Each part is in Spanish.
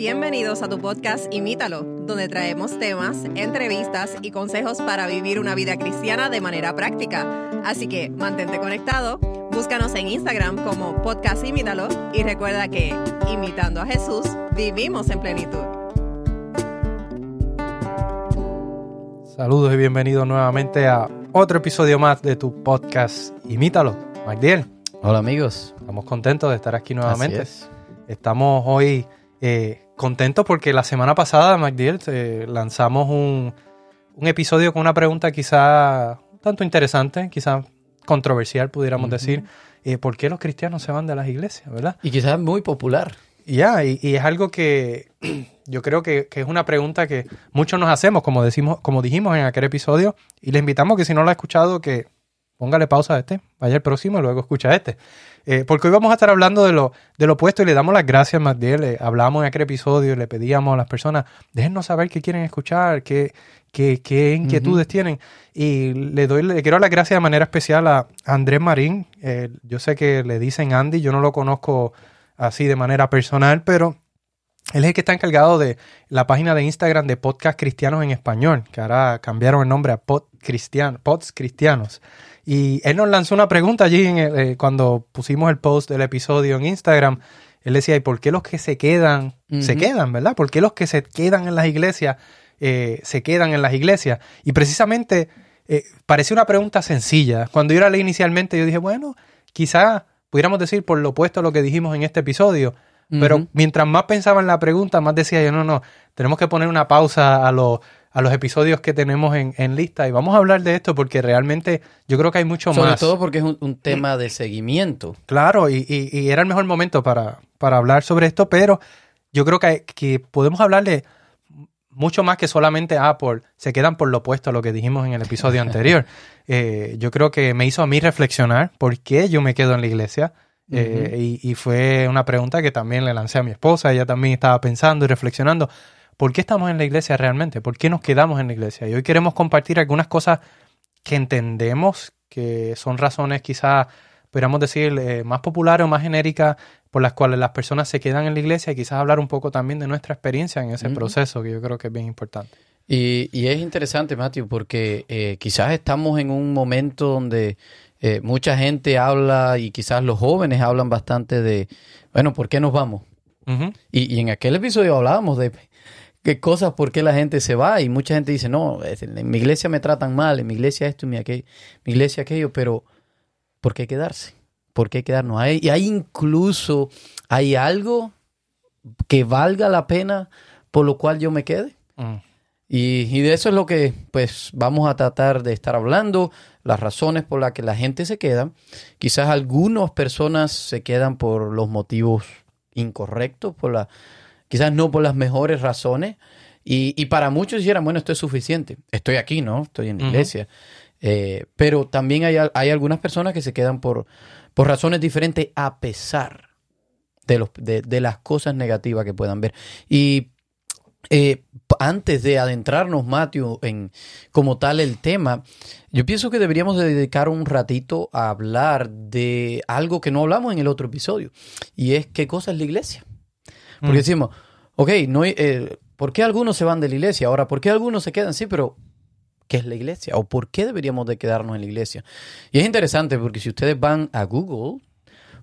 Bienvenidos a tu podcast Imítalo, donde traemos temas, entrevistas y consejos para vivir una vida cristiana de manera práctica. Así que mantente conectado, búscanos en Instagram como podcast Imítalo y recuerda que, imitando a Jesús, vivimos en plenitud. Saludos y bienvenidos nuevamente a otro episodio más de tu podcast Imítalo. Magdiel, Hola amigos. estamos contentos de estar aquí nuevamente. Así es. Estamos hoy eh, contentos porque la semana pasada, Magdiel, eh, lanzamos un, un episodio con una pregunta quizá un tanto interesante, quizá controversial, pudiéramos decir. eh, ¿Por qué los cristianos se van de las iglesias, verdad? Y quizás muy popular. Ya, y, y es algo que yo creo que, que es una pregunta que muchos nos hacemos, como decimos, como dijimos en aquel episodio, y le invitamos que si no lo ha escuchado, que póngale pausa a este, vaya al próximo y luego escucha este. Eh, porque hoy vamos a estar hablando de lo, de lo opuesto y le damos las gracias, Magdiel. Le hablamos en aquel episodio y le pedíamos a las personas, déjennos saber qué quieren escuchar, qué, qué, qué inquietudes tienen. Y le doy, le quiero dar las gracias de manera especial a Andrés Marín. Eh, yo sé que le dicen Andy, yo no lo conozco así de manera personal, pero él es el que está encargado de la página de Instagram de Podcast Cristianos en Español, que ahora cambiaron el nombre a Pod Cristian, Pods Cristianos. Y él nos lanzó una pregunta allí en el- eh, cuando pusimos el post del episodio en Instagram. Él decía, ¿y por qué los que se quedan, se quedan, verdad? ¿Por qué los que se quedan en las iglesias, eh, se quedan en las iglesias? Y precisamente eh, parecía una pregunta sencilla. Cuando yo la leí inicialmente, yo dije, bueno, quizá pudiéramos decir por lo opuesto a lo que dijimos en este episodio. Pero mientras más pensaba en la pregunta, más decía yo, no, no, tenemos que poner una pausa a, los a los episodios que tenemos en, en lista y vamos a hablar de esto porque realmente yo creo que hay mucho Sobre más. todo porque es un, un tema de seguimiento. Claro, y, y- y era el mejor momento para, para hablar sobre esto, pero yo creo que, que podemos hablar de mucho más que solamente Apple. Se quedan por lo opuesto a lo que dijimos en el episodio anterior. Eh, yo creo que me hizo a mí reflexionar por qué yo me quedo en la iglesia. Eh, y, y fue una pregunta que también le lancé a mi esposa. Ella también estaba pensando y reflexionando. ¿Por qué estamos en la iglesia realmente? ¿Por qué nos quedamos en la iglesia? Y hoy queremos compartir algunas cosas que entendemos que son razones quizás, podríamos decir, eh, más populares o más genéricas por las cuales las personas se quedan en la iglesia y quizás hablar un poco también de nuestra experiencia en ese proceso, que yo creo que es bien importante. Y, y es interesante, Matthew, porque eh, quizás estamos en un momento donde eh, mucha gente habla y quizás los jóvenes hablan bastante de, bueno, ¿por qué nos vamos? Y, y en aquel episodio hablábamos de qué cosas, por qué la gente se va. Y mucha gente dice, no, en mi iglesia me tratan mal, en mi iglesia esto, en mi, aquel- mi iglesia aquello, pero ¿por qué quedarse? ¿Por qué quedarnos? Hay, y hay incluso, hay algo que valga la pena por lo cual yo me quede. Mm. Y, y de eso es lo que pues vamos a tratar de estar hablando, las razones por las que la gente se queda. Quizás algunas personas se quedan por los motivos incorrectos, por la, quizás no por las mejores razones. Y, y para muchos dijeran, bueno, esto es suficiente. Estoy aquí, ¿no? Estoy en la iglesia. Eh, pero también hay, hay algunas personas que se quedan por, por razones diferentes a pesar de, los, de, de las cosas negativas que puedan ver. Y eh, antes de adentrarnos, Matthew, en como tal el tema, yo pienso que deberíamos de dedicar un ratito a hablar de algo que no hablamos en el otro episodio, y es qué cosa es la iglesia. Porque Mm. decimos, ok, no, eh, ¿por qué algunos se van de la iglesia? Ahora, ¿por qué algunos se quedan? Sí, pero ¿qué es la iglesia? ¿O por qué deberíamos de quedarnos en la iglesia? Y es interesante porque si ustedes van a Google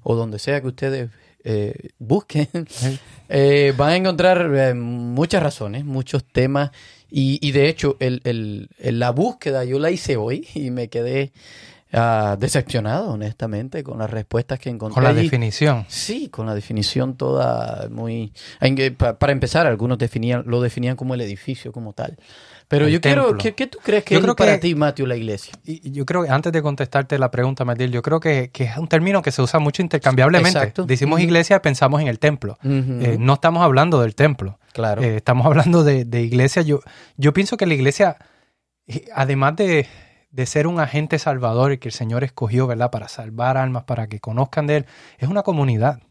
o donde sea que ustedes eh, busquen, eh, van a encontrar eh, muchas razones, muchos temas. Y, y de hecho, el, el- el- la búsqueda yo la hice hoy y me quedé ah, decepcionado, honestamente, con las respuestas que encontré. Con la allí. definición. Sí, con la definición toda muy... Para empezar, algunos definían, lo definían como el edificio como tal. Pero El yo quiero... ¿qué, qué tú crees que Yo es creo para que- ti, Matthew, la iglesia? Y yo creo que antes de contestarte la pregunta, Matilde, yo creo que, que es un término que se usa mucho intercambiablemente. Exacto. Decimos Ujú. iglesia, pensamos en el templo. Eh, no estamos hablando del templo. claro. Eh, estamos hablando de, de iglesia. Yo, yo pienso que la iglesia, eh, además de, de ser un agente salvador y que el Señor escogió, ¿verdad? Para salvar almas, para que conozcan de Él, es una comunidad.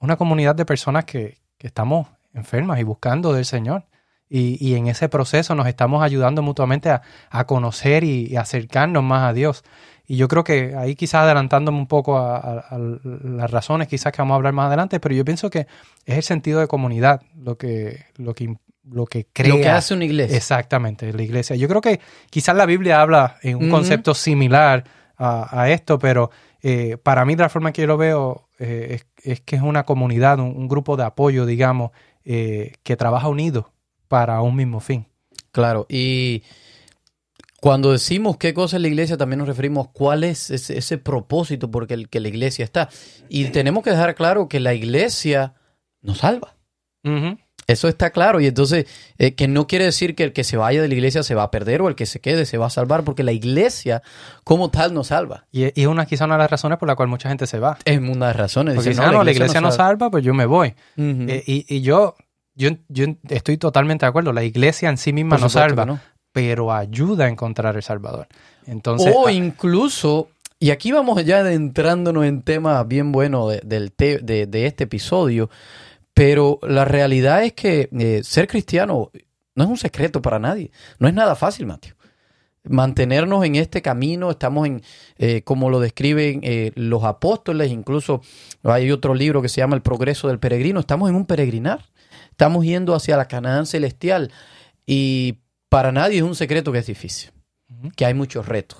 Una comunidad de personas que, que estamos enfermas y buscando del Señor. Y, y en ese proceso nos estamos ayudando mutuamente a, a conocer y, y acercarnos más a Dios. Y yo creo que ahí quizás adelantándome un poco a, a- a las razones quizás que vamos a hablar más adelante, pero yo pienso que es el sentido de comunidad lo que, lo que, lo que crea. Lo que hace una iglesia. Exactamente, la iglesia. Yo creo que quizás la Biblia habla en un concepto similar a, a esto, pero eh, para mí de la forma que yo lo veo eh, es, es que es una comunidad, un, un grupo de apoyo, digamos, eh, que trabaja unido para un mismo fin. Claro, y cuando decimos qué cosa es la iglesia, también nos referimos cuál es ese, ese propósito por el que la iglesia está. Y tenemos que dejar claro que la iglesia nos salva. Eso está claro. Y entonces, eh, que no quiere decir que el que se vaya de la iglesia se va a perder o el que se quede se va a salvar, porque la iglesia como tal nos salva. Y, y es una, quizás una de las razones por la cual mucha gente se va. Es una de las razones. Porque Dicen, dicen, no, la iglesia no salva, pues yo me voy. Eh, y, y yo, yo, yo estoy totalmente de acuerdo. La iglesia en sí misma Por no supuesto salva, pero ayuda a encontrar el Salvador. Entonces, o ah, incluso, y aquí vamos ya adentrándonos en temas bien buenos de, del te- de, de este episodio, pero la realidad es que eh, ser cristiano no es un secreto para nadie. No es nada fácil, Mateo. Mantenernos en este camino, estamos en, eh, como lo describen eh, los apóstoles, incluso hay otro libro que se llama El progreso del peregrino, estamos en un peregrinar, estamos yendo hacia la Canaán celestial y para nadie es un secreto que es difícil que hay muchos retos,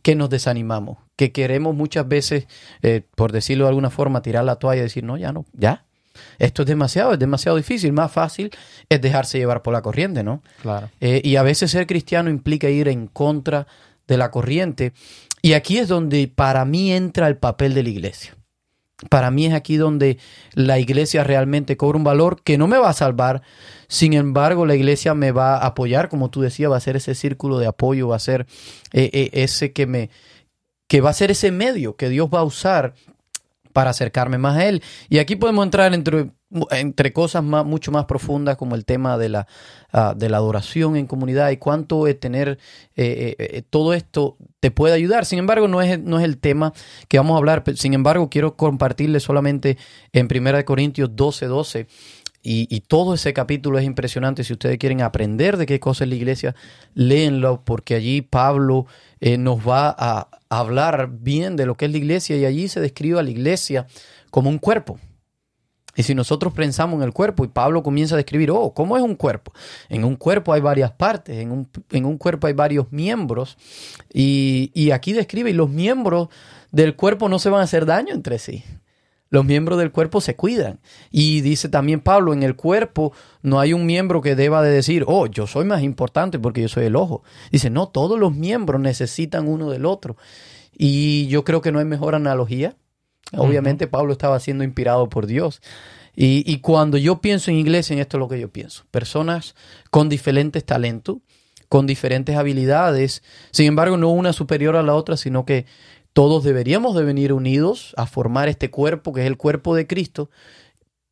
que nos desanimamos, que queremos muchas veces, eh, por decirlo de alguna forma, tirar la toalla y decir, no, ya no, ya. Esto es demasiado, es demasiado difícil. Más fácil es dejarse llevar por la corriente, ¿no? claro. Eh, y a veces ser cristiano implica ir en contra de la corriente. Y aquí es donde para mí entra el papel de la iglesia. Para mí es aquí donde la iglesia realmente cobra un valor que no me va a salvar. Sin embargo, la iglesia me va a apoyar, como tú decías, va a ser ese círculo de apoyo, va a ser eh, eh, ese que me, que va a ser ese medio que Dios va a usar para acercarme más a Él. Y aquí podemos entrar entre, entre cosas más, mucho más profundas como el tema de la, ah, de la adoración en comunidad y cuánto es tener eh, eh, eh, todo esto te puede ayudar. Sin embargo, no es, no es el tema que vamos a hablar. Sin embargo, quiero compartirle solamente en 1 Corintios 12, 12. Y, y todo ese capítulo es impresionante. Si ustedes quieren aprender de qué cosa es la iglesia, léenlo, porque allí Pablo eh, nos va a hablar bien de lo que es la iglesia y allí se describe a la iglesia como un cuerpo. Y si nosotros pensamos en el cuerpo y Pablo comienza a describir, oh, ¿cómo es un cuerpo? En un cuerpo hay varias partes, en un, en un cuerpo hay varios miembros y, y aquí describe, y los miembros del cuerpo no se van a hacer daño entre sí. Los miembros del cuerpo se cuidan. Y dice también Pablo, en el cuerpo no hay un miembro que deba de decir, oh, yo soy más importante porque yo soy el ojo. Dice, no, todos los miembros necesitan uno del otro. Y yo creo que no hay mejor analogía. Obviamente Pablo estaba siendo inspirado por Dios. Y, y cuando yo pienso en iglesia, en esto es lo que yo pienso. Personas con diferentes talentos, con diferentes habilidades, sin embargo, no una superior a la otra, sino que todos deberíamos de venir unidos a formar este cuerpo, que es el cuerpo de Cristo,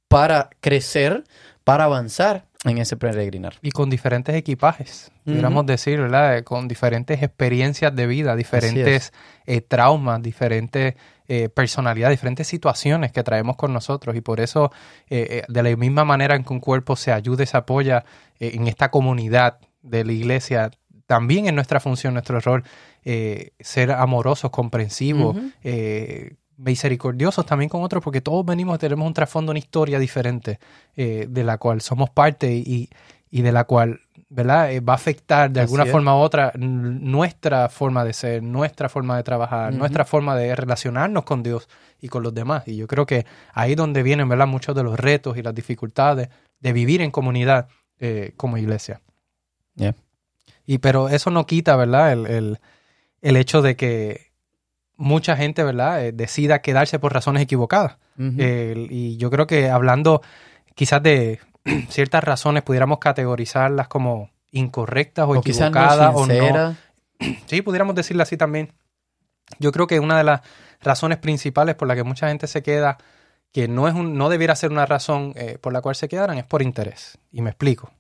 para crecer, para avanzar en ese peregrinar. Y con diferentes equipajes, pudiéramos decir, ¿verdad? Eh, Con diferentes experiencias de vida, diferentes eh, traumas, diferentes eh, personalidades, diferentes situaciones que traemos con nosotros. Y por eso, eh, eh, de la misma manera en que un cuerpo se ayuda y se apoya eh, en esta comunidad de la iglesia, también es nuestra función, nuestro rol, eh, ser amorosos, comprensivos, eh, misericordiosos también con otros, porque todos venimos, tenemos un trasfondo, una historia diferente eh, de la cual somos parte y, y de la cual ¿verdad? Eh, va a afectar de Así alguna es. forma u otra nuestra forma de ser, nuestra forma de trabajar, nuestra forma de relacionarnos con Dios y con los demás. Y yo creo que ahí es donde vienen ¿verdad? muchos de los retos y las dificultades de vivir en comunidad eh, como iglesia. Yeah. Y pero eso no quita, ¿verdad? El, el, el hecho de que mucha gente, ¿verdad? Eh, decida quedarse por razones equivocadas. Y yo creo que hablando quizás de ciertas razones, pudiéramos categorizarlas como incorrectas o, o quizás no equivocadas o no. Sí, pudiéramos decirlo así también. Yo creo que una de las razones principales por la que mucha gente se queda, que no, es un, no debiera ser una razón eh, por la cual se quedaran, es por interés. Y me explico.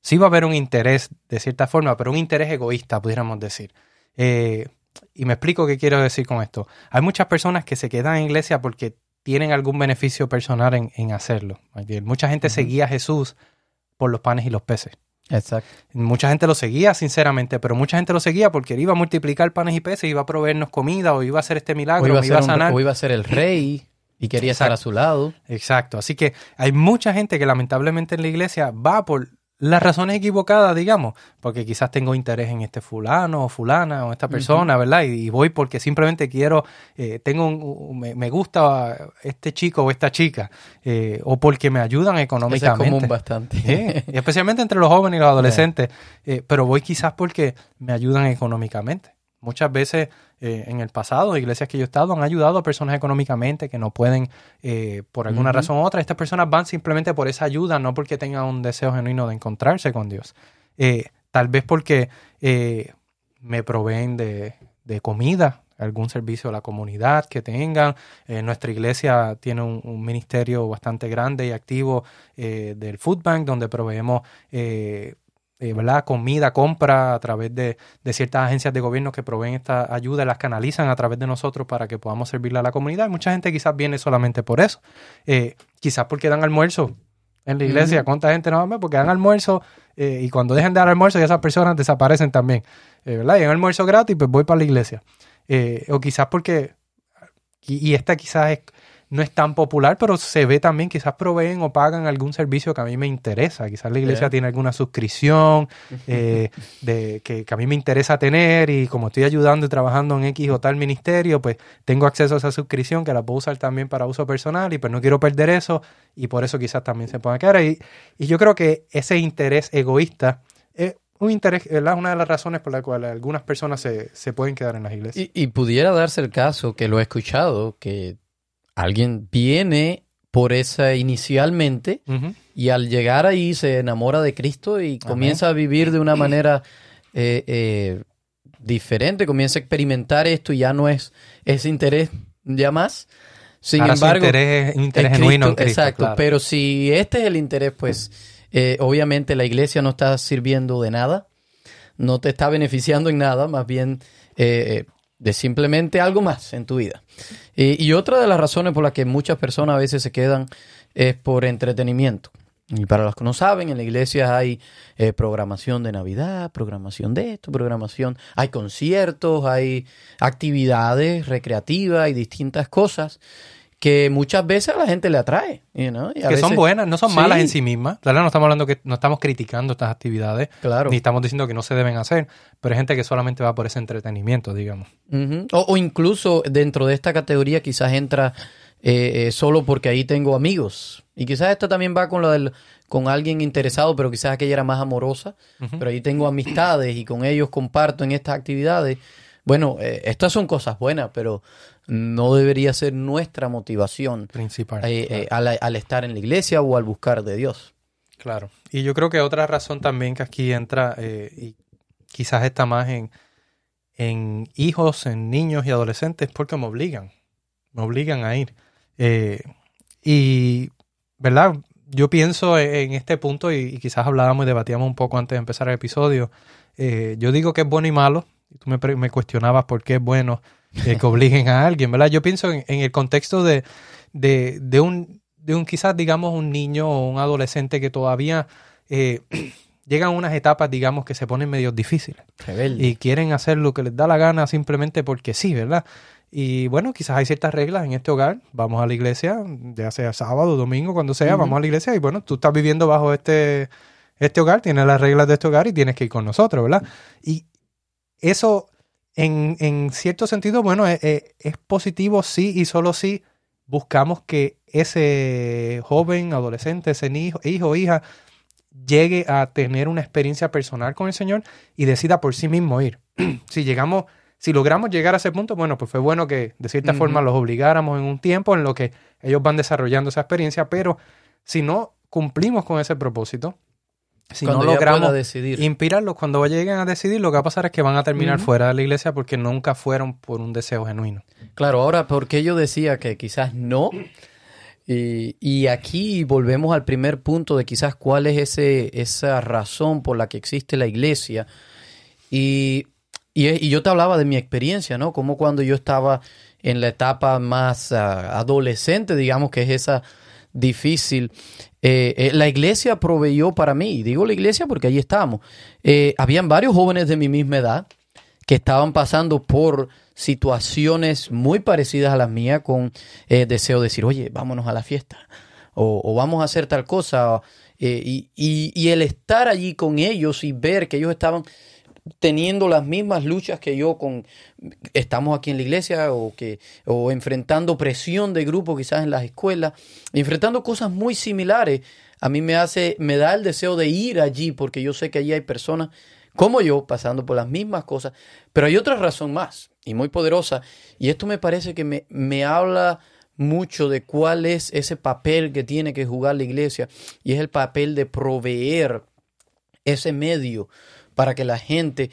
Sí va a haber un interés de cierta forma, pero un interés egoísta, pudiéramos decir. Eh, y me explico qué quiero decir con esto. Hay muchas personas que se quedan en iglesia porque tienen algún beneficio personal en, en hacerlo. Mucha gente seguía a Jesús por los panes y los peces. Exacto. Mucha gente lo seguía, sinceramente, pero mucha gente lo seguía porque él iba a multiplicar panes y peces, iba a proveernos comida, o iba a hacer este O milagro, iba, o a iba a un- sanar. o iba a ser el rey y quería estar a su lado. Exacto. Así que hay mucha gente que lamentablemente en la iglesia va por las razones equivocadas, digamos, porque quizás tengo interés en este fulano o fulana o esta persona, ¿verdad? Y, y voy porque simplemente quiero, eh, tengo un, me, me gusta este chico o esta chica, eh, o porque me ayudan Eso es económicamente. común bastante. Sí, especialmente entre los jóvenes y los adolescentes, eh, pero voy quizás porque me ayudan económicamente. Muchas veces eh, en el pasado, iglesias que yo he estado han ayudado a personas económicamente que no pueden, eh, por alguna razón u otra. Estas personas van simplemente por esa ayuda, no porque tengan un deseo genuino de encontrarse con Dios. Eh, tal vez porque me proveen de, de comida, algún servicio a la comunidad que tengan. Nuestra iglesia tiene un, un ministerio bastante grande y activo del Food Bank, donde proveemos eh, ¿verdad? comida, compra a través de, de ciertas agencias de gobierno que proveen esta ayuda, las canalizan a través de nosotros para que podamos servirle a la comunidad. Mucha gente quizás viene solamente por eso. Eh, quizás porque dan almuerzo en la iglesia. ¿Cuánta gente no va? Porque dan almuerzo eh, y cuando dejan de dar almuerzo esas personas desaparecen también. Eh, ¿Verdad? Y dan almuerzo gratis, pues voy para la iglesia. O quizás porque, y, y esta quizás es- no es tan popular, pero se ve también, quizás proveen o pagan algún servicio que a mí me interesa. Quizás la iglesia Yeah. tiene alguna suscripción eh, de, que, que a mí me interesa tener y como estoy ayudando y trabajando en X o tal ministerio, pues tengo acceso a esa suscripción que la puedo usar también para uso personal y pues no quiero perder eso y por eso quizás también se pueda quedar ahí. Y yo creo que ese interés egoísta es un interés, ¿verdad? Una de las razones por la cual algunas personas se, se pueden quedar en las iglesias. Y, y pudiera darse el caso, que lo he escuchado, que alguien viene por esa inicialmente y al llegar ahí se enamora de Cristo y comienza a vivir de una manera eh, eh, diferente, comienza a experimentar esto y ya no es ese interés ya más. Sin Ahora su embargo, interés, interés en genuino en Cristo, Cristo, exacto. claro. Pero si este es el interés, pues eh, obviamente la iglesia no está sirviendo de nada, no te está beneficiando en nada, más bien eh, de simplemente algo más en tu vida. Y, y otra de las razones por las que muchas personas a veces se quedan es por entretenimiento. Y para los que no saben, en la iglesia hay eh, programación de Navidad, programación de esto, programación, hay conciertos, hay actividades recreativas y distintas cosas que muchas veces a la gente le atrae. you know, y a que son buenas, no son Sí, malas en sí mismas. Claro, no estamos hablando que no estamos criticando estas actividades, Claro. ni estamos diciendo que no se deben hacer, pero hay gente que solamente va por ese entretenimiento, digamos. O, o incluso dentro de esta categoría quizás entra eh, eh, solo porque ahí tengo amigos. Y quizás esto también va con lo del, con alguien interesado, pero quizás aquella era más amorosa. Pero ahí tengo amistades y con ellos comparto en estas actividades. Bueno, eh, estas son cosas buenas, pero no debería ser nuestra motivación Principal. eh, eh, al, al estar en la iglesia o al buscar de Dios. Claro. Y yo creo que otra razón también que aquí entra, eh, y quizás está más en, en hijos, en niños y adolescentes, es porque me obligan. Me obligan a ir. Y, ¿verdad? Yo pienso en este punto, y, y quizás hablábamos y debatíamos un poco antes de empezar el episodio. eh, yo digo que es bueno y malo. Y tú me, cuestionabas por qué es bueno eh, que obliguen a alguien, ¿verdad? Yo pienso en, en el contexto de, de, de un, de un quizás, digamos, un niño o un adolescente que todavía eh, llegan a unas etapas, digamos, que se ponen medio difíciles Rebelde. y quieren hacer lo que les da la gana simplemente porque sí, ¿verdad? Y bueno, quizás hay ciertas reglas en este hogar. Vamos a la iglesia, ya sea sábado, domingo, cuando sea, vamos a la iglesia y bueno, tú estás viviendo bajo este, este hogar, tienes las reglas de este hogar y tienes que ir con nosotros, ¿verdad? Y eso, en, en cierto sentido, bueno, es, es- es positivo sí y solo si buscamos que ese joven, adolescente, ese hijo, hijo o hija llegue a tener una experiencia personal con el Señor y decida por sí mismo ir. si llegamos, si logramos llegar a ese punto, bueno, pues fue bueno que de cierta forma los obligáramos en un tiempo en lo que ellos van desarrollando esa experiencia, pero si no cumplimos con ese propósito, si Cuando no logramos decidir. inspirarlos cuando lleguen a decidir, lo que va a pasar es que van a terminar fuera de la iglesia porque nunca fueron por un deseo genuino. Claro, ahora, porque yo decía que quizás no? Y, y aquí volvemos al primer punto de quizás cuál es ese, esa razón por la que existe la iglesia. Y, y, y yo te hablaba de mi experiencia, ¿no? Como cuando yo estaba en la etapa más ah, adolescente, digamos que es esa difícil. Eh, eh, la iglesia proveyó para mí, digo la iglesia porque allí estábamos. Eh, habían varios jóvenes de mi misma edad que estaban pasando por situaciones muy parecidas a las mías con deseo de decir, oye, vámonos a la fiesta o, vamos a hacer tal cosa. y, y el estar allí con ellos y ver que ellos estaban teniendo las mismas luchas que yo con estamos aquí en la iglesia o que o enfrentando presión de grupo quizás en las escuelas, enfrentando cosas muy similares, a mí me hace me da el deseo de ir allí porque yo sé que allí hay personas como yo pasando por las mismas cosas, pero hay otra razón más y muy poderosa y esto me parece que me, me habla mucho de cuál es ese papel que tiene que jugar la iglesia y es el papel de proveer ese medio para que la gente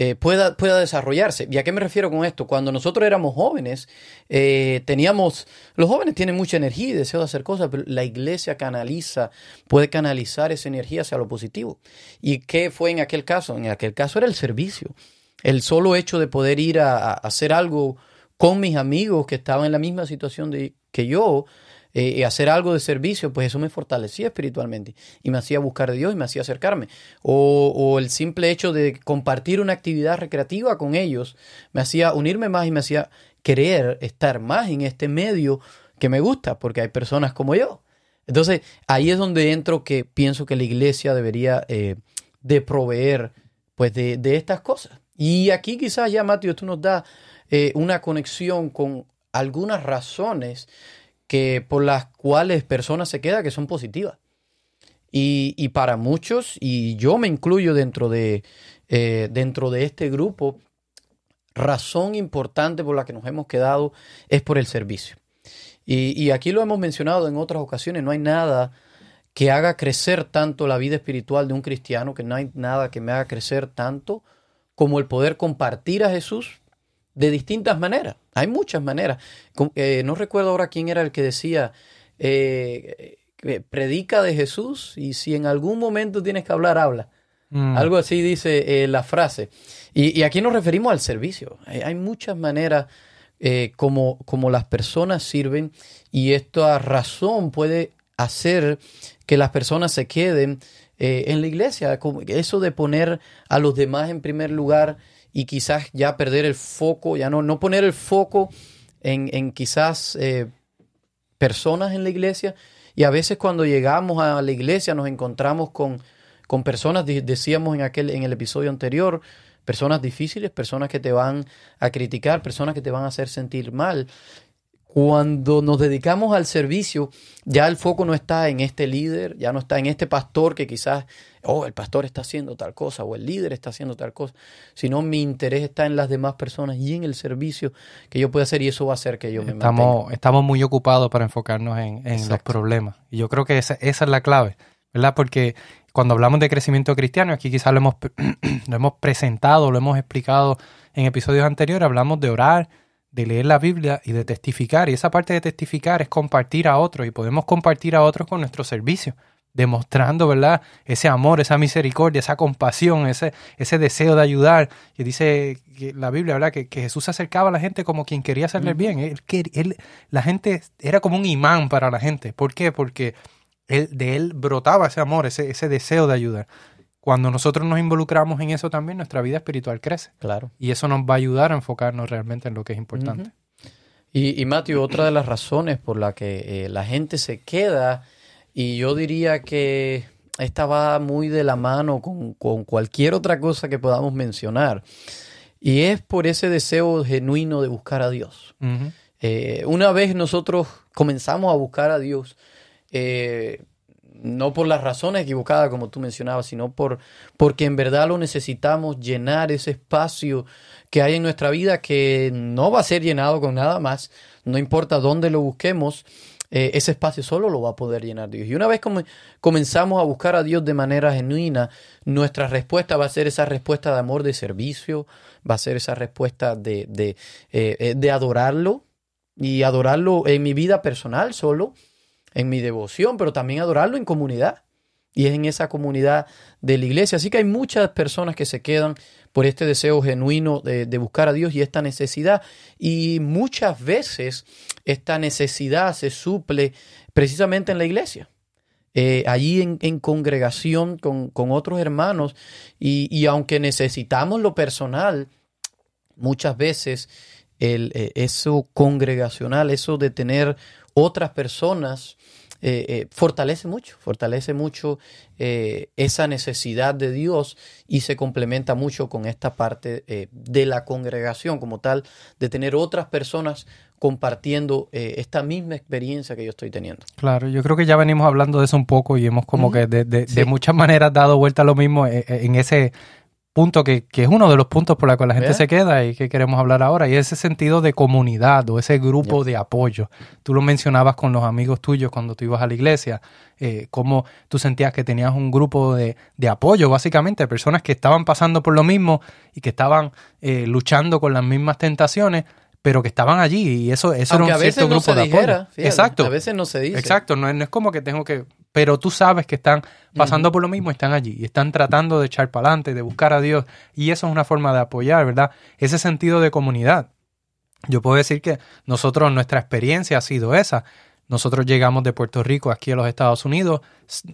eh, pueda, pueda desarrollarse. ¿Y a qué me refiero con esto? Cuando nosotros éramos jóvenes, eh, teníamos, los jóvenes tienen mucha energía y deseo de hacer cosas, pero la iglesia canaliza, puede canalizar esa energía hacia lo positivo. ¿Y qué fue en aquel caso? En aquel caso era el servicio. El solo hecho de poder ir a, a hacer algo con mis amigos que estaban en la misma situación de, que yo, eh, hacer algo de servicio, pues eso me fortalecía espiritualmente y me hacía buscar a Dios y me hacía acercarme. O, el simple hecho de compartir una actividad recreativa con ellos me hacía unirme más y me hacía querer estar más en este medio que me gusta, porque hay personas como yo. Entonces, ahí es donde entro que pienso que la iglesia debería eh, de proveer pues de, estas cosas. Y aquí quizás ya, Mateo, tú nos das eh, una conexión con algunas razones que por las cuales personas se quedan que son positivas. Y, y, para muchos, y yo me incluyo dentro de, eh, dentro de este grupo, razón importante por la que nos hemos quedado es por el servicio. Y, y aquí lo hemos mencionado en otras ocasiones, no hay nada que haga crecer tanto la vida espiritual de un cristiano, que no hay nada que me haga crecer tanto como el poder compartir a Jesús de distintas maneras. Hay muchas maneras. Eh, no recuerdo ahora quién era el que decía, eh, predica de Jesús y si en algún momento tienes que hablar, habla. Mm. Algo así dice eh, la frase. Y, aquí nos referimos al servicio. Hay, muchas maneras como, como las personas sirven y esta razón puede hacer que las personas se queden en la iglesia. Eso de poner a los demás en primer lugar y quizás ya perder el foco, ya no, no poner el foco en, en quizás eh, personas en la iglesia. Y a veces cuando llegamos a la iglesia nos encontramos con, con personas, decíamos en, aquel, en el episodio anterior, personas difíciles, personas que te van a criticar, personas que te van a hacer sentir mal. Cuando nos dedicamos al servicio, ya el foco no está en este líder, ya no está en este pastor que quizás, oh, el pastor está haciendo tal cosa o el líder está haciendo tal cosa, sino mi interés está en las demás personas y en el servicio que yo pueda hacer y eso va a hacer que yo me estamos, mantenga. Estamos muy ocupados para enfocarnos en, en los problemas y yo creo que esa, esa, es la clave, ¿verdad? Porque cuando hablamos de crecimiento cristiano, aquí quizás lo hemos, lo hemos presentado, lo hemos explicado en episodios anteriores, hablamos de orar, de leer la Biblia y de testificar. Y esa parte de testificar es compartir a otros y podemos compartir a otros con nuestro servicio, demostrando, ¿verdad? Ese amor, esa misericordia, esa compasión, ese, ese deseo de ayudar. Y dice que la Biblia, ¿verdad? Que, que, Jesús se acercaba a la gente como quien quería hacerle bien. Él, él, la gente era como un imán para la gente. ¿Por qué? Porque él, de él brotaba ese amor, ese, ese deseo de ayudar cuando nosotros nos involucramos en eso también, nuestra vida espiritual crece. Claro. Y eso nos va a ayudar a enfocarnos realmente en lo que es importante. Uh -huh. Y, y Matthew, otra de las razones por la que eh, la gente se queda, y yo diría que esta va muy de la mano con, con cualquier otra cosa que podamos mencionar, y es por ese deseo genuino de buscar a Dios. Uh -huh. eh, una vez nosotros comenzamos a buscar a Dios, eh, no por las razones equivocadas como tú mencionabas, sino por porque en verdad lo necesitamos llenar ese espacio que hay en nuestra vida que no va a ser llenado con nada más, no importa dónde lo busquemos, eh, ese espacio solo lo va a poder llenar Dios. Y una vez como comenzamos a buscar a Dios de manera genuina, nuestra respuesta va a ser esa respuesta de amor, de servicio, va a ser esa respuesta de, de, eh, de adorarlo y adorarlo en mi vida personal solo, en mi devoción, pero también adorarlo en comunidad. Y es en esa comunidad de la iglesia. Así que hay muchas personas que se quedan por este deseo genuino de, buscar a Dios y esta necesidad. Y muchas veces esta necesidad se suple precisamente en la iglesia. Eh, allí en, congregación con, otros hermanos y, aunque necesitamos lo personal, muchas veces eh, eso congregacional, eso de tener otras personas, eh, eh, fortalece mucho, fortalece mucho eh, esa necesidad de Dios y se complementa mucho con esta parte eh, de la congregación como tal, de tener otras personas compartiendo eh, esta misma experiencia que yo estoy teniendo. Claro, yo creo que ya venimos hablando de eso un poco y hemos como que de, de- muchas maneras dado vuelta a lo mismo en ese punto que, que es uno de los puntos por los que la gente se queda y que queremos hablar ahora, y ese sentido de comunidad o ese grupo de apoyo. Tú lo mencionabas con los amigos tuyos cuando tú ibas a la iglesia, eh, cómo tú sentías que tenías un grupo de, de apoyo, básicamente, personas que estaban pasando por lo mismo y que estaban eh, luchando con las mismas tentaciones, pero que estaban allí y eso, eso Aunque era a un veces cierto no grupo se de dijera, apoyo. fíjate, Exacto. a veces no se dice. Exacto, no es como que tengo que... Pero tú sabes que están pasando por lo mismo, y están allí y están tratando de echar para adelante, de buscar a Dios. Y eso es una forma de apoyar, ¿verdad? Ese sentido de comunidad. Yo puedo decir que nosotros, nuestra experiencia ha sido esa. Nosotros llegamos de Puerto Rico aquí a los Estados Unidos.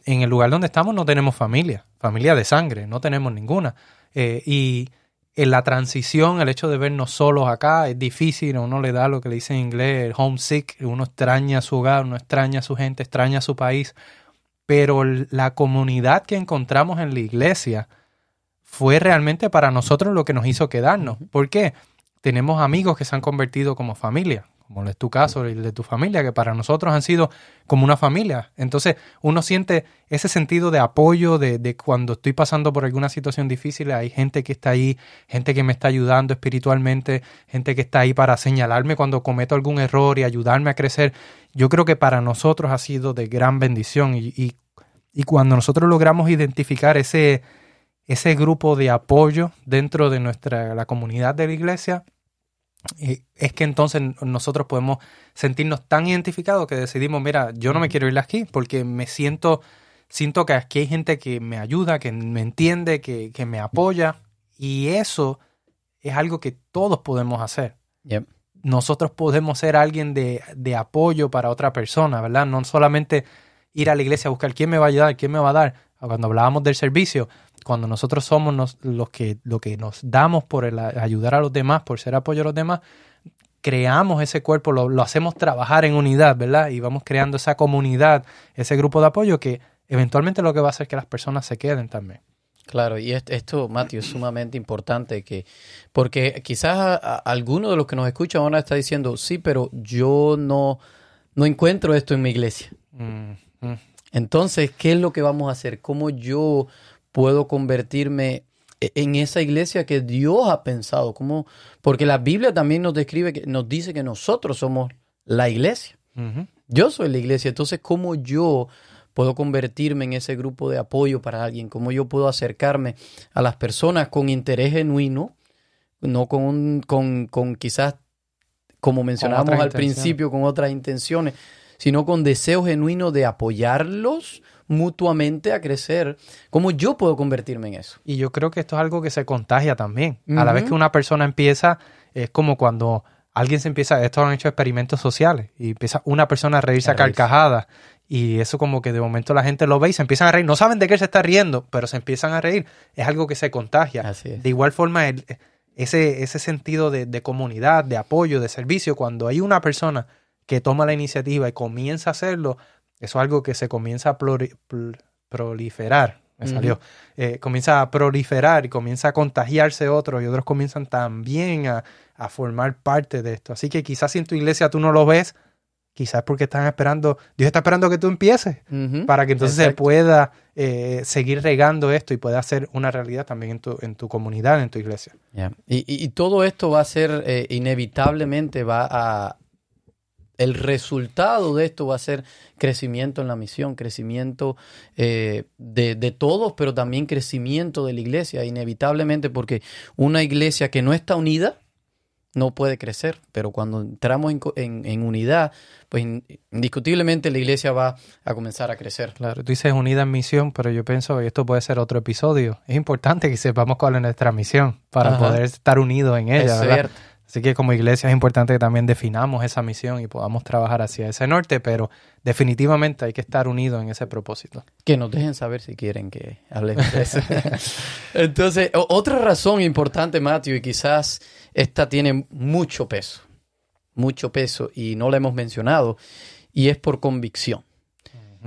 En el lugar donde estamos no tenemos familia, familia de sangre, no tenemos ninguna. Eh, y en la transición, el hecho de vernos solos acá es difícil, uno le da lo que le dice en inglés, el homesick, uno extraña su hogar, uno extraña a su gente, extraña a su país, pero la comunidad que encontramos en la iglesia fue realmente para nosotros lo que nos hizo quedarnos. ¿Por qué? Tenemos amigos que se han convertido como familia, como es tu caso y el de tu familia, que para nosotros han sido como una familia. Entonces uno siente ese sentido de apoyo, de, cuando estoy pasando por alguna situación difícil, hay gente que está ahí, gente que me está ayudando espiritualmente, gente que está ahí para señalarme cuando cometo algún error y ayudarme a crecer. Yo creo que para nosotros ha sido de gran bendición y, y, cuando nosotros logramos identificar ese, ese grupo de apoyo dentro de nuestra la comunidad de la iglesia, es que entonces nosotros podemos sentirnos tan identificados que decidimos, mira, yo no me quiero ir aquí porque me siento, siento que aquí hay gente que me ayuda, que me entiende, que, que me apoya y eso es algo que todos podemos hacer. Yep. Nosotros podemos ser alguien de, de apoyo para otra persona, ¿verdad? No solamente ir a la iglesia a buscar quién me va a ayudar, quién me va a dar. Cuando hablábamos del servicio, cuando nosotros somos nos- los que, lo que nos damos por el ayudar a los demás, por ser apoyo a los demás, creamos ese cuerpo, lo, lo hacemos trabajar en unidad, ¿verdad? Y vamos creando esa comunidad, ese grupo de apoyo que eventualmente lo que va a hacer que las personas se queden también. Claro, y est- esto, Matthew, es sumamente importante que, porque quizás a- a- alguno de los que nos escuchan ahora está diciendo, sí, pero yo no, no encuentro esto en mi iglesia. Mm, mm. Entonces, ¿qué es lo que vamos a hacer? ¿Cómo yo puedo convertirme e- en esa iglesia que Dios ha pensado? ¿Cómo? Porque la Biblia también nos describe, que, nos dice que nosotros somos la iglesia. Yo soy la iglesia, entonces ¿cómo yo puedo convertirme en ese grupo de apoyo para alguien? ¿Cómo yo puedo acercarme a las personas con interés genuino? No con, un- con, con quizás, como mencionábamos al principio, con otras intenciones, sino con deseo genuino de apoyarlos mutuamente a crecer. ¿Cómo yo puedo convertirme en eso? Y yo creo que esto es algo que se contagia también. A la vez que una persona empieza, es como cuando alguien se empieza, estos han hecho experimentos sociales, y empieza una persona a reírse a, carcajadas, y eso como que de momento la gente lo ve y se empiezan a reír. No saben de qué se está riendo, pero se empiezan a reír. Es algo que se contagia. Así es. De igual forma, el- ese, ese sentido de, de comunidad, de apoyo, de servicio, cuando hay una persona que toma la iniciativa y comienza a hacerlo, eso es algo que se comienza a proliferar. Me salió. Eh, comienza a proliferar y comienza a contagiarse otros y otros comienzan también a, a formar parte de esto. Así que quizás si en tu iglesia tú no lo ves, quizás porque están esperando, Dios está esperando que tú empieces para que entonces se pueda eh, seguir regando esto y pueda ser una realidad también en tu, en tu comunidad, en tu iglesia. Y- y todo esto va a ser, eh, inevitablemente, va a... El resultado de esto va a ser crecimiento en la misión, crecimiento eh, de, de todos, pero también crecimiento de la iglesia, inevitablemente, porque una iglesia que no está unida no puede crecer, pero cuando entramos en, en- en unidad, pues in- indiscutiblemente la iglesia va a comenzar a crecer. Claro, tú dices unida en misión, pero yo pienso, y esto puede ser otro episodio, es importante que sepamos cuál es nuestra misión para Ajá. poder estar unidos en ella, Es ¿verdad? cierto. Así que como iglesia es importante que también definamos esa misión y podamos trabajar hacia ese norte, pero definitivamente hay que estar unidos en ese propósito. Que nos dejen saber si quieren que hablemos de eso. Entonces, otra razón importante, Matthew, y quizás esta tiene mucho peso, mucho peso, y no la hemos mencionado, y es por convicción.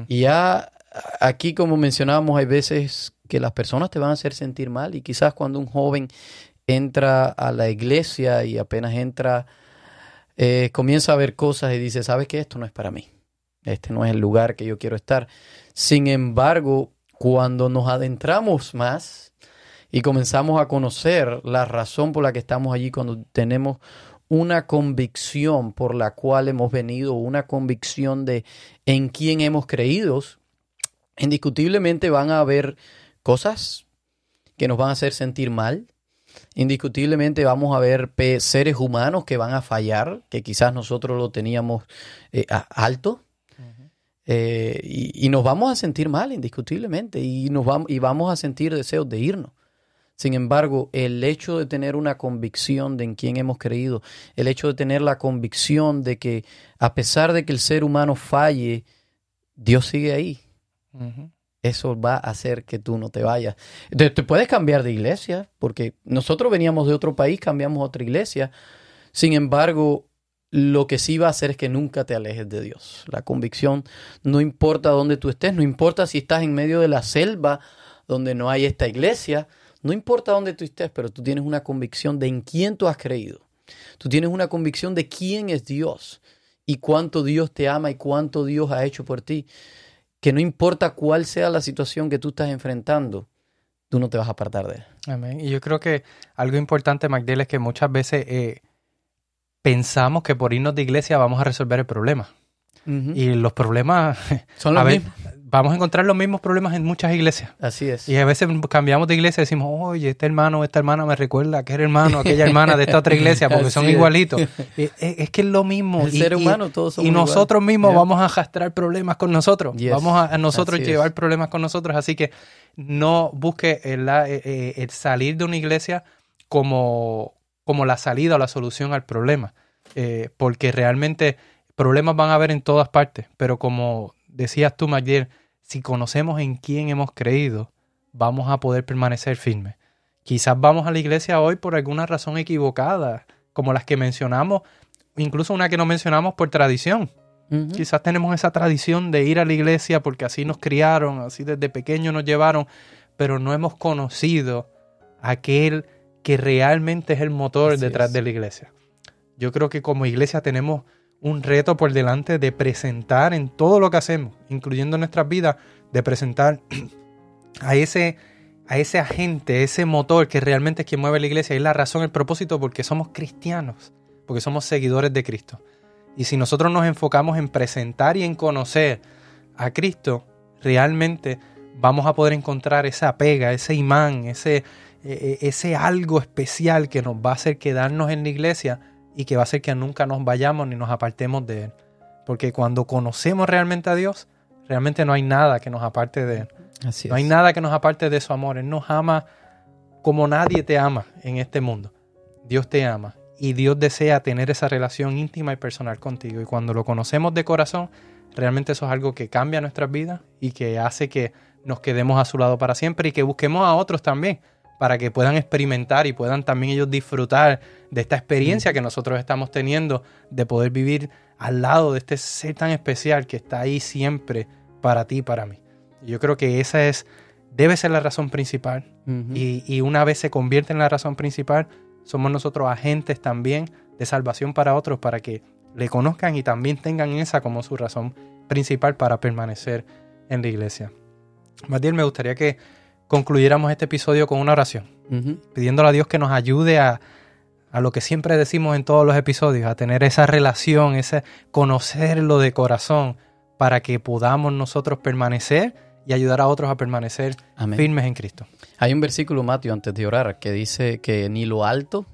Y ya aquí, como mencionábamos, hay veces que las personas te van a hacer sentir mal, y quizás cuando un joven entra a la iglesia y apenas entra, eh, comienza a ver cosas y dice, ¿sabes qué? Esto no es para mí. Este no es el lugar que yo quiero estar. Sin embargo, cuando nos adentramos más y comenzamos a conocer la razón por la que estamos allí, cuando tenemos una convicción por la cual hemos venido, una convicción de en quién hemos creído, indiscutiblemente van a haber cosas que nos van a hacer sentir mal. Indiscutiblemente vamos a ver seres humanos que van a fallar, que quizás nosotros lo teníamos eh, alto. Eh, y, y nos vamos a sentir mal, indiscutiblemente, y, nos vamos, y vamos a sentir deseos de irnos. Sin embargo, el hecho de tener una convicción de en quién hemos creído, el hecho de tener la convicción de que a pesar de que el ser humano falle, Dios sigue ahí. Eso va a hacer que tú no te vayas. Te, puedes cambiar de iglesia, porque nosotros veníamos de otro país, cambiamos a otra iglesia. Sin embargo, lo que sí va a hacer es que nunca te alejes de Dios. La convicción, no importa dónde tú estés, no importa si estás en medio de la selva donde no hay esta iglesia, no importa dónde tú estés, pero tú tienes una convicción de en quién tú has creído. Tú tienes una convicción de quién es Dios y cuánto Dios te ama y cuánto Dios ha hecho por ti. Que no importa cuál sea la situación que tú estás enfrentando, tú no te vas a apartar de él. Amén. Y yo creo que algo importante, Magdalena, es que muchas veces eh, pensamos que por irnos de iglesia vamos a resolver el problema. Y los problemas, Son los mismos. vamos a encontrar los mismos problemas en muchas iglesias. Así es. Y a veces cambiamos de iglesia y decimos, oye, este hermano o esta hermana me recuerda a aquel hermano, aquella hermana de esta otra iglesia, porque son es. igualitos. Y es, es que es lo mismo. El Y- ser humano, todos somos Y nosotros mismos Yeah. vamos a arrastrar problemas con nosotros. Yes. Vamos a, a nosotros Así llevar es. problemas con nosotros. Así que no busque el, eh, eh, el salir de una iglesia como, como la salida o la solución al problema. Eh, porque realmente problemas van a haber en todas partes. Pero como decías tú, Magdiel, si conocemos en quién hemos creído, vamos a poder permanecer firmes. Quizás vamos a la iglesia hoy por alguna razón equivocada, como las que mencionamos, incluso una que no mencionamos por tradición. Quizás tenemos esa tradición de ir a la iglesia porque así nos criaron, así desde pequeños nos llevaron, pero no hemos conocido a aquel que realmente es el motor Así detrás es. de la iglesia. Yo creo que como iglesia tenemos un reto por delante de presentar en todo lo que hacemos, incluyendo nuestras vidas, de presentar a ese, a ese agente, ese motor que realmente es quien mueve la iglesia. Y es la razón, el propósito, porque somos cristianos, porque somos seguidores de Cristo. Y si nosotros nos enfocamos en presentar y en conocer a Cristo, realmente vamos a poder encontrar esa pega, ese imán, ese, eh, ese algo especial que nos va a hacer quedarnos en la iglesia y que va a hacer que nunca nos vayamos ni nos apartemos de Él. Porque cuando conocemos realmente a Dios, realmente no hay nada que nos aparte de Él. Así No hay nada que nos aparte de su amor. Él nos ama como nadie te ama en este mundo. Dios te ama y Dios desea tener esa relación íntima y personal contigo. Y cuando lo conocemos de corazón, realmente eso es algo que cambia nuestras vidas y que hace que nos quedemos a su lado para siempre y que busquemos a otros también para que puedan experimentar y puedan también ellos disfrutar de esta experiencia que nosotros estamos teniendo de poder vivir al lado de este ser tan especial que está ahí siempre para ti y para mí. Yo creo que esa es, debe ser la razón principal. Y, y una vez se convierte en la razón principal, somos nosotros agentes también de salvación para otros, para que le conozcan y también tengan esa como su razón principal para permanecer en la iglesia. Matiel, me gustaría que concluyéramos este episodio con una oración, pidiéndole a Dios que nos ayude a, a lo que siempre decimos en todos los episodios, a tener esa relación, ese conocerlo de corazón, para que podamos nosotros permanecer y ayudar a otros a permanecer Amén. firmes en Cristo. Hay un versículo, Mateo, antes de orar, que dice que ni lo alto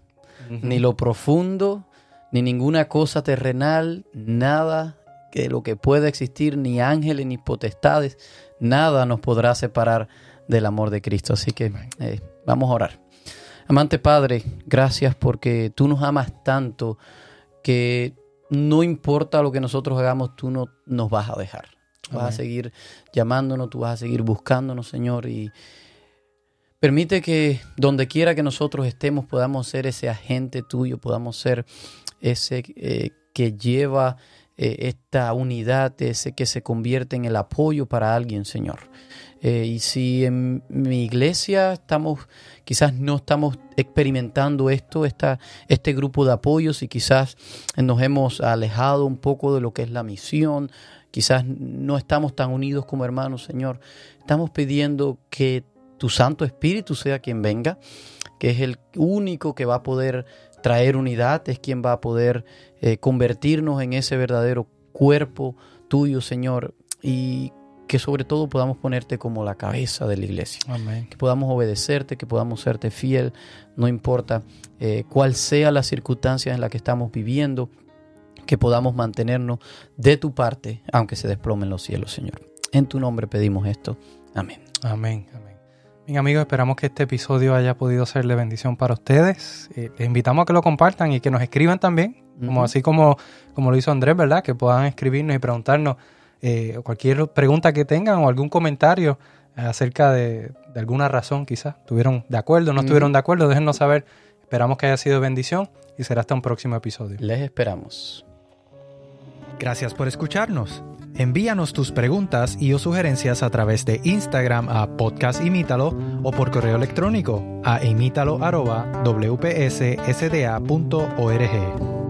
ni lo profundo, ni ninguna cosa terrenal, nada que lo que pueda existir, ni ángeles, ni potestades, nada nos podrá separar del amor de Cristo. Así que eh, vamos a orar. Amante Padre, gracias porque tú nos amas tanto que no importa lo que nosotros hagamos, tú no nos vas a dejar. Tú vas a seguir llamándonos, tú vas a seguir buscándonos, Señor, y permite que donde quiera que nosotros estemos podamos ser ese agente tuyo, podamos ser ese eh, que lleva eh, esta unidad, ese que se convierte en el apoyo para alguien, Señor. Eh, y si en mi iglesia estamos, quizás no estamos experimentando esto, esta, este grupo de apoyos y quizás nos hemos alejado un poco de lo que es la misión, quizás no estamos tan unidos como hermanos, Señor, estamos pidiendo que tu Santo Espíritu sea quien venga, que es el único que va a poder traer unidad, es quien va a poder eh, convertirnos en ese verdadero cuerpo tuyo, Señor, y que sobre todo podamos ponerte como la cabeza de la iglesia. Amén. Que podamos obedecerte, que podamos serte fiel, no importa eh, cuál sea la circunstancia en la que estamos viviendo, que podamos mantenernos de tu parte, aunque se desplomen los cielos, Señor. En tu nombre pedimos esto. Amén. Amén. Amén. Bien amigos, esperamos que este episodio haya podido ser de bendición para ustedes. Eh, les invitamos a que lo compartan y que nos escriban también, como así como, como lo hizo Andrés, ¿verdad? Que puedan escribirnos y preguntarnos eh, cualquier pregunta que tengan o algún comentario acerca de, de alguna razón quizás. ¿Estuvieron de acuerdo no estuvieron de acuerdo? Déjennos saber. Esperamos que haya sido bendición y será hasta un próximo episodio. Les esperamos. Gracias por escucharnos. Envíanos tus preguntas y o sugerencias a través de Instagram a Podcast Imítalo o por correo electrónico a imítalo.wpssda.org.